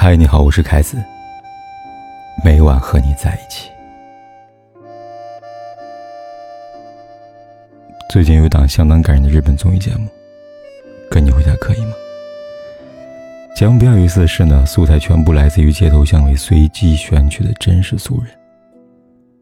嗨，你好，我是凯子。每晚和你在一起。最近有一档相当感人的日本综艺节目，《跟你回家可以吗》？节目比较有意思的是呢，素材全部来自于街头巷尾随机选取的真实素人。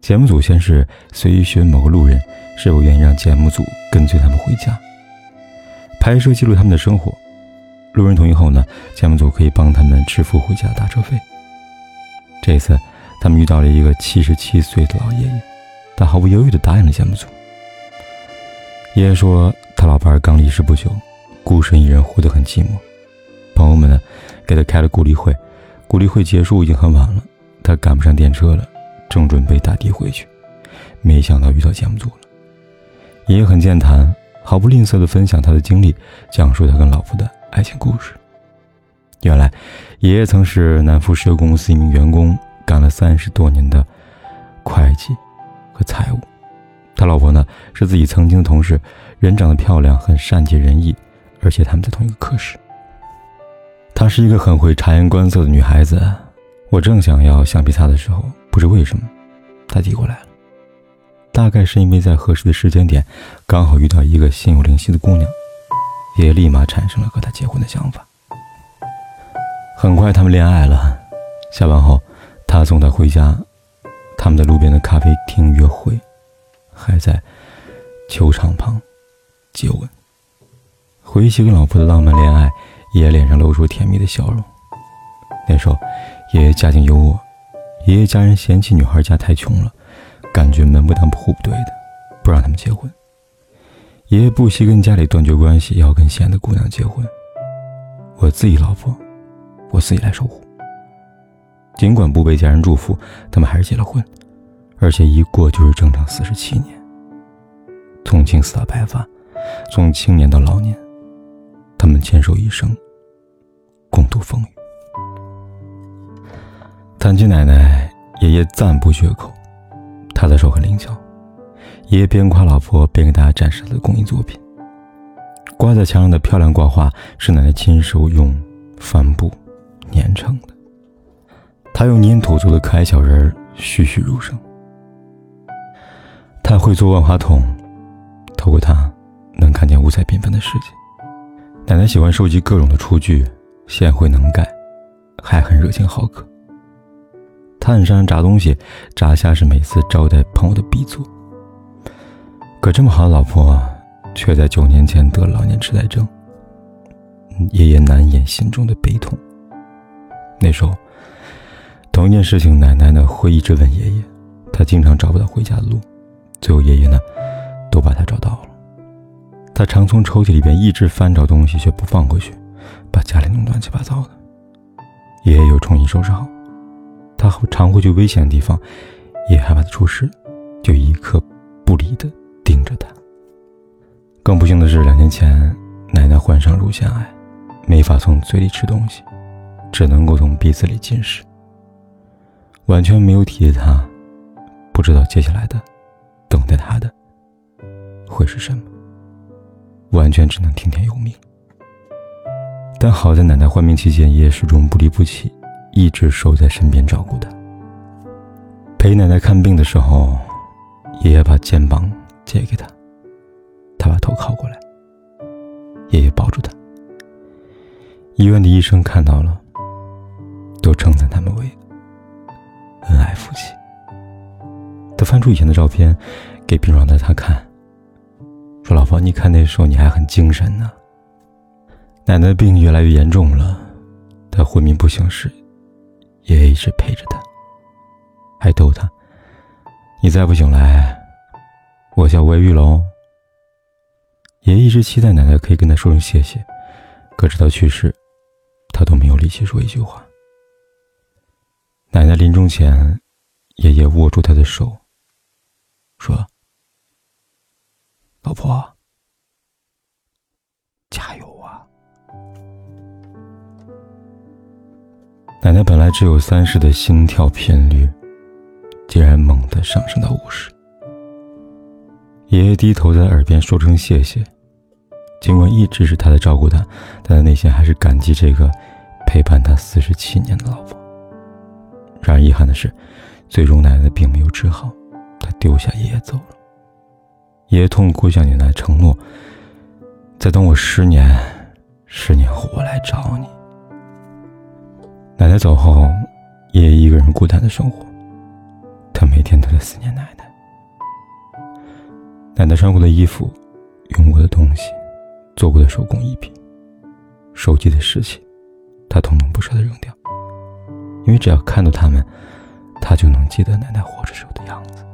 节目组先是随意询问某个路人是否愿意让节目组跟随他们回家，拍摄记录他们的生活。路人同意后呢，节目组可以帮他们支付回家的打车费。这次，他们遇到了一个七十七岁的老爷爷，他毫不犹豫地答应了节目组。爷爷说，他老伴刚离世不久，孤身一人活得很寂寞。朋友们呢，给他开了鼓励会，鼓励会结束已经很晚了，他赶不上电车了，正准备打的回去，没想到遇到节目组了。爷爷很健谈，毫不吝啬地分享他的经历，讲述他跟老婆的。爱情故事。原来，爷爷曾是南孚石油公司一名员工，干了三十多年的会计和财务。他老婆呢是自己曾经的同事，人长得漂亮，很善解人意，而且他们在同一个科室。她是一个很会察言观色的女孩子。我正想要橡皮擦的时候，不知为什么，她递过来了。大概是因为在合适的时间点，刚好遇到一个心有灵犀的姑娘。爷爷立马产生了和他结婚的想法。很快，他们恋爱了。下班后，他送她回家，他们在路边的咖啡厅约会，还在球场旁接吻。回忆起跟老婆的浪漫恋爱，爷爷脸上露出甜蜜的笑容。那时候，爷爷家境优渥，爷爷家人嫌弃女孩家太穷了，感觉门不当户不对的，不让他们结婚。爷爷不惜跟家里断绝关系，要跟心爱的姑娘结婚。我自己老婆，我自己来守护。尽管不被家人祝福，他们还是结了婚，而且一过就是整整四十七年。从青丝到白发，从青年到老年，他们牵手一生，共度风雨。谈起奶奶，爷爷赞不绝口，她的手很灵巧。爷爷边夸老婆边给大家展示他的工艺作品。挂在墙上的漂亮挂画是奶奶亲手用帆布粘成的。他用粘土做的可爱小人儿栩栩如生。他会做万花筒，透过它能看见五彩缤纷的世界。奶奶喜欢收集各种的厨具，贤惠能干，还很热情好客。他很擅长炸东西，炸虾是每次招待朋友的必做。可这么好的老婆，却在九年前得了老年痴呆症。爷爷难掩心中的悲痛。那时候，同一件事情，奶奶呢会一直问爷爷，他经常找不到回家的路。最后，爷爷呢都把他找到了。他常从抽屉里边一直翻找东西，却不放回去，把家里弄乱七八糟的。爷爷又重新收拾好。他常会去危险的地方，爷爷害怕他出事，就一刻不离的。盯着他。更不幸的是，两年前奶奶患上乳腺癌，没法从嘴里吃东西，只能够从鼻子里进食。完全没有体贴他，不知道接下来的等待他的会是什么。完全只能听天由命。但好在奶奶患病期间，爷爷始终不离不弃，一直守在身边照顾她。陪奶奶看病的时候，爷爷把肩膀。借给他，他把头靠过来，爷爷抱住他。医院的医生看到了，都称赞他们为恩爱夫妻。他翻出以前的照片，给病床的他看，说：“老婆，你看那时候你还很精神呢。”奶奶的病越来越严重了，她昏迷不醒时，爷爷一直陪着她，还逗她：“你再不醒来。”我叫魏玉龙。爷爷一直期待奶奶可以跟他说声谢谢，可直到去世，他都没有力气说一句话。奶奶临终前，爷爷握住他的手，说：“老婆，加油啊！”奶奶本来只有三十的心跳频率，竟然猛地上升到五十。爷爷低头在耳边说声谢谢，尽管一直是他在照顾他，但他内心还是感激这个陪伴他四十七年的老婆。然而遗憾的是，最终奶奶并没有治好，他丢下爷爷走了。爷爷痛哭向奶奶承诺：“再等我十年，十年后我来找你。”奶奶走后，爷爷一个人孤单的生活，他每天都在思念奶奶。奶奶穿过的衣服，用过的东西，做过的手工艺品，手机的事情，他统统不舍得扔掉，因为只要看到他们，他就能记得奶奶活着时候的样子。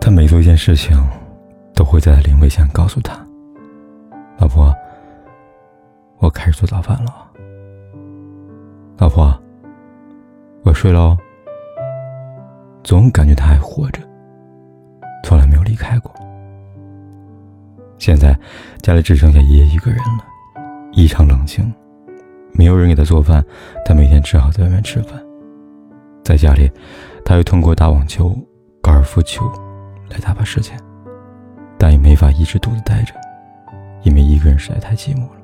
他每做一件事情，都会在临危前告诉他：“老婆，我开始做早饭了。老婆，我睡喽。”总感觉他还活着，从来没有离开过。现在家里只剩下爷爷一个人了，异常冷清，没有人给他做饭，他每天只好在外面吃饭。在家里，他会通过打网球、高尔夫球来打发时间，但也没法一直独自待着，因为一个人实在太寂寞了。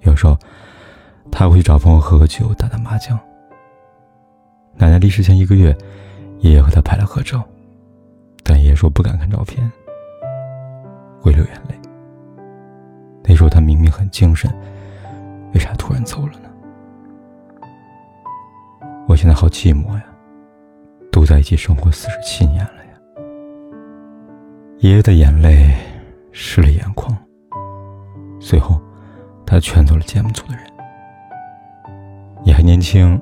有时候，他会去找朋友喝喝酒、打打麻将。奶奶离世前一个月，爷爷和他拍了合照，但爷爷说不敢看照片。会流眼泪。那时候他明明很精神，为啥突然走了呢？我现在好寂寞呀，都在一起生活四十七年了呀。爷爷的眼泪湿了眼眶。随后，他劝走了节目组的人：“你还年轻，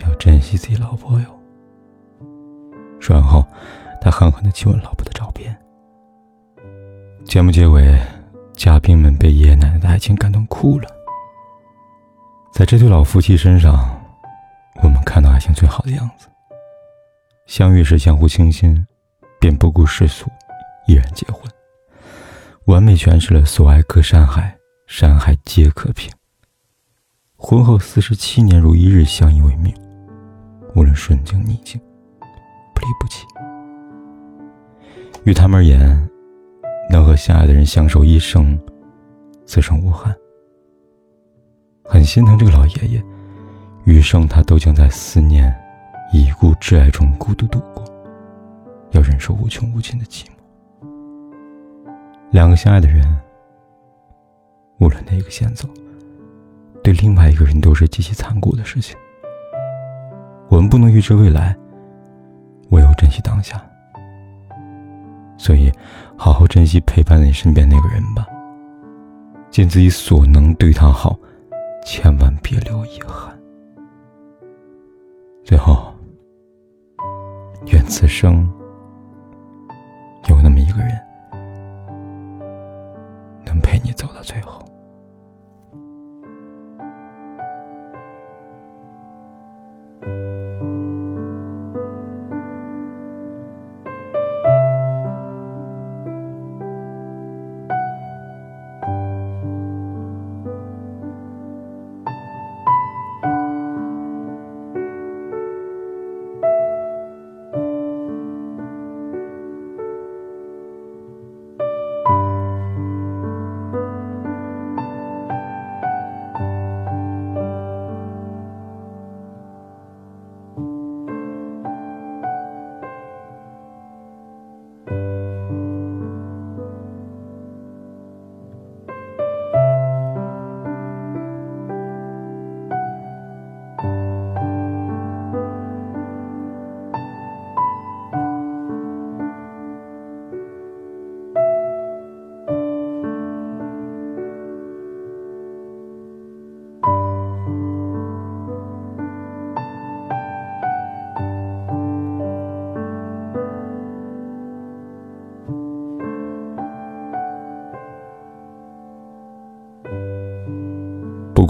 要珍惜自己老婆哟。”说完后，他狠狠的亲吻老婆的照片。节目结尾，嘉宾们被爷爷奶奶的爱情感动哭了。在这对老夫妻身上，我们看到爱情最好的样子：相遇时相互倾心，便不顾世俗，毅然结婚，完美诠释了“所爱隔山海，山海皆可平”。婚后四十七年如一日相依为命，无论顺境逆境，不离不弃。于他们而言。能和相爱的人相守一生，此生无憾。很心疼这个老爷爷，余生他都将在思念、已故挚爱中孤独度过，要忍受无穷无尽的寂寞。两个相爱的人，无论哪个先走，对另外一个人都是极其残酷的事情。我们不能预知未来，唯有珍惜当下。所以，好好珍惜陪伴在你身边那个人吧。尽自己所能对他好，千万别留遗憾。最后，愿此生有那么一个人，能陪你走到最后。